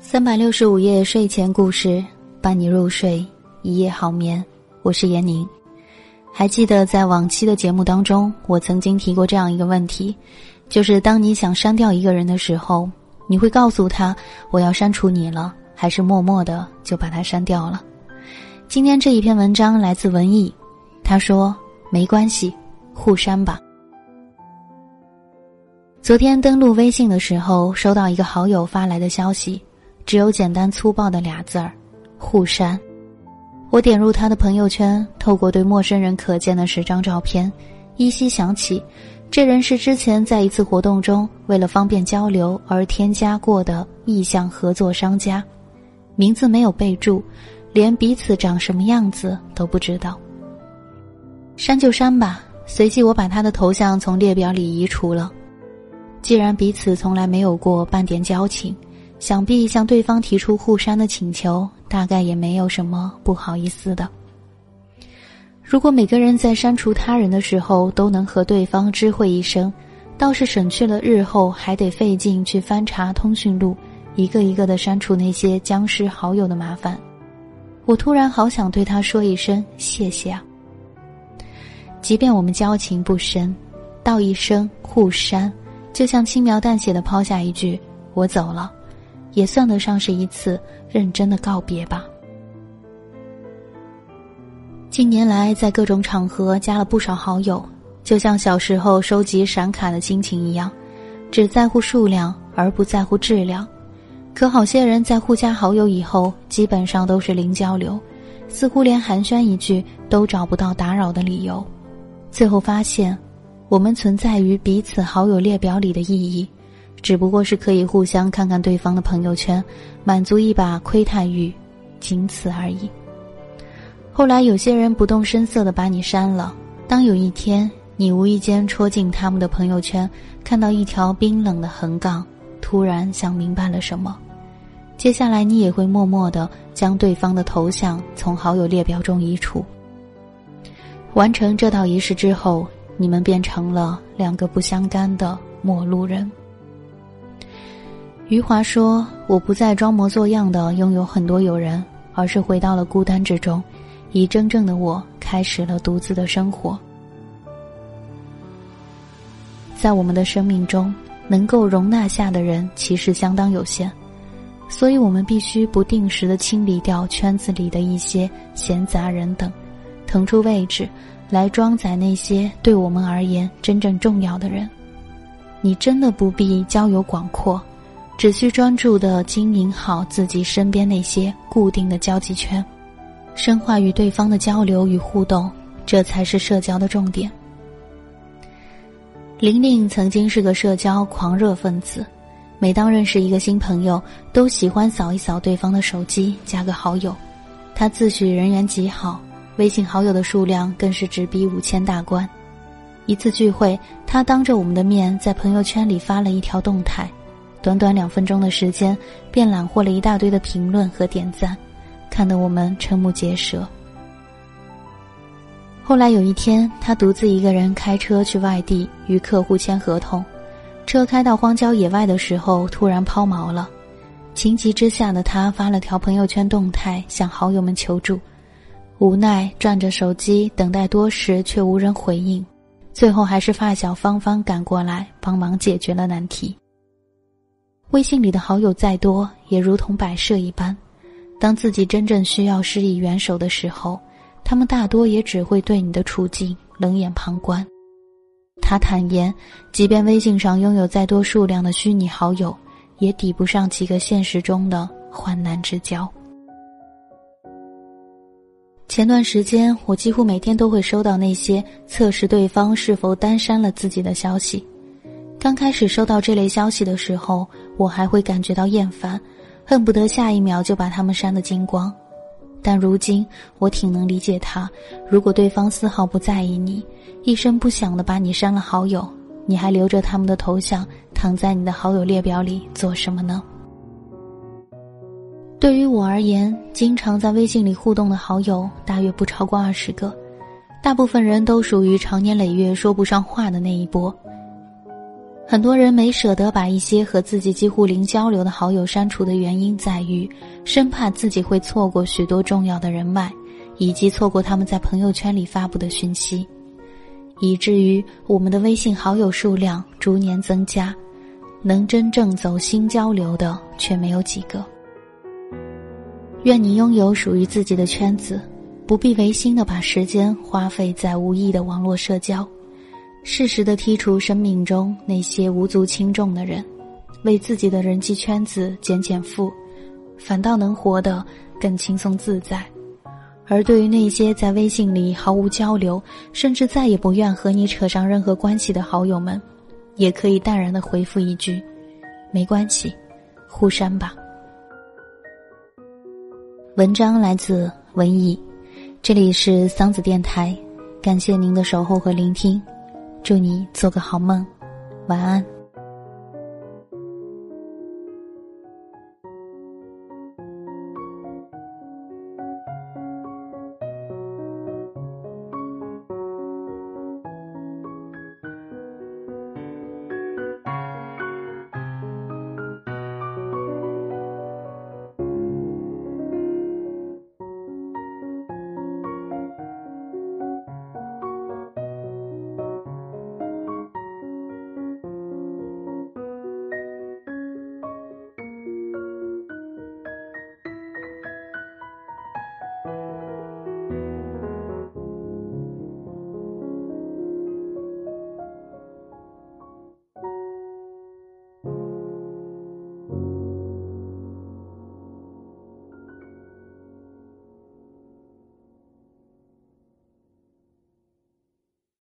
三百六十五夜睡前故事，伴你入睡，一夜好眠。我是闫宁。还记得在往期的节目当中，我曾经提过这样一个问题，就是当你想删掉一个人的时候，你会告诉他我要删除你了，还是默默的就把他删掉了？今天这一篇文章来自文艺，他说没关系，互删吧。昨天登录微信的时候，收到一个好友发来的消息，只有简单粗暴的俩字儿：互删。我点入他的朋友圈，透过对陌生人可见的十张照片，依稀想起，这人是之前在一次活动中为了方便交流而添加过的意向合作商家，名字没有备注，连彼此长什么样子都不知道。删就删吧，随即我把他的头像从列表里移除了。既然彼此从来没有过半点交情。想必向对方提出互删的请求，大概也没有什么不好意思的。如果每个人在删除他人的时候都能和对方知会一声，倒是省去了日后还得费劲去翻查通讯录，一个一个的删除那些僵尸好友的麻烦。我突然好想对他说一声谢谢啊！即便我们交情不深，道一声互删，就像轻描淡写的抛下一句“我走了”。也算得上是一次认真的告别吧。近年来，在各种场合加了不少好友，就像小时候收集闪卡的心情一样，只在乎数量而不在乎质量。可好些人在互加好友以后，基本上都是零交流，似乎连寒暄一句都找不到打扰的理由。最后发现，我们存在于彼此好友列表里的意义。只不过是可以互相看看对方的朋友圈，满足一把窥探欲，仅此而已。后来有些人不动声色的把你删了。当有一天你无意间戳进他们的朋友圈，看到一条冰冷的横杠，突然想明白了什么，接下来你也会默默的将对方的头像从好友列表中移除。完成这道仪式之后，你们变成了两个不相干的陌路人。余华说：“我不再装模作样的拥有很多友人，而是回到了孤单之中，以真正的我开始了独自的生活。在我们的生命中，能够容纳下的人其实相当有限，所以我们必须不定时的清理掉圈子里的一些闲杂人等，腾出位置来装载那些对我们而言真正重要的人。你真的不必交友广阔。”只需专注的经营好自己身边那些固定的交际圈，深化与对方的交流与互动，这才是社交的重点。玲玲曾经是个社交狂热分子，每当认识一个新朋友，都喜欢扫一扫对方的手机，加个好友。她自诩人缘极好，微信好友的数量更是直逼五千大关。一次聚会，他当着我们的面在朋友圈里发了一条动态。短短两分钟的时间，便揽获了一大堆的评论和点赞，看得我们瞠目结舌。后来有一天，他独自一个人开车去外地与客户签合同，车开到荒郊野外的时候，突然抛锚了。情急之下的他发了条朋友圈动态，向好友们求助。无奈转着手机等待多时，却无人回应，最后还是发小芳芳赶过来帮忙解决了难题。微信里的好友再多，也如同摆设一般，当自己真正需要施以援手的时候，他们大多也只会对你的处境冷眼旁观。他坦言，即便微信上拥有再多数量的虚拟好友，也抵不上几个现实中的患难之交。前段时间，我几乎每天都会收到那些测试对方是否单删了自己的消息。刚开始收到这类消息的时候，我还会感觉到厌烦，恨不得下一秒就把他们删得精光。但如今，我挺能理解他。如果对方丝毫不在意你，一声不响的把你删了好友，你还留着他们的头像躺在你的好友列表里做什么呢？对于我而言，经常在微信里互动的好友大约不超过二十个，大部分人都属于长年累月说不上话的那一波。很多人没舍得把一些和自己几乎零交流的好友删除的原因在于，生怕自己会错过许多重要的人脉，以及错过他们在朋友圈里发布的讯息，以至于我们的微信好友数量逐年增加，能真正走心交流的却没有几个。愿你拥有属于自己的圈子，不必违心的把时间花费在无意的网络社交。适时的剔除生命中那些无足轻重的人，为自己的人际圈子减减负，反倒能活得更轻松自在。而对于那些在微信里毫无交流，甚至再也不愿和你扯上任何关系的好友们，也可以淡然的回复一句：“没关系，互删吧。”文章来自文艺，这里是桑子电台，感谢您的守候和聆听。祝你做个好梦，晚安。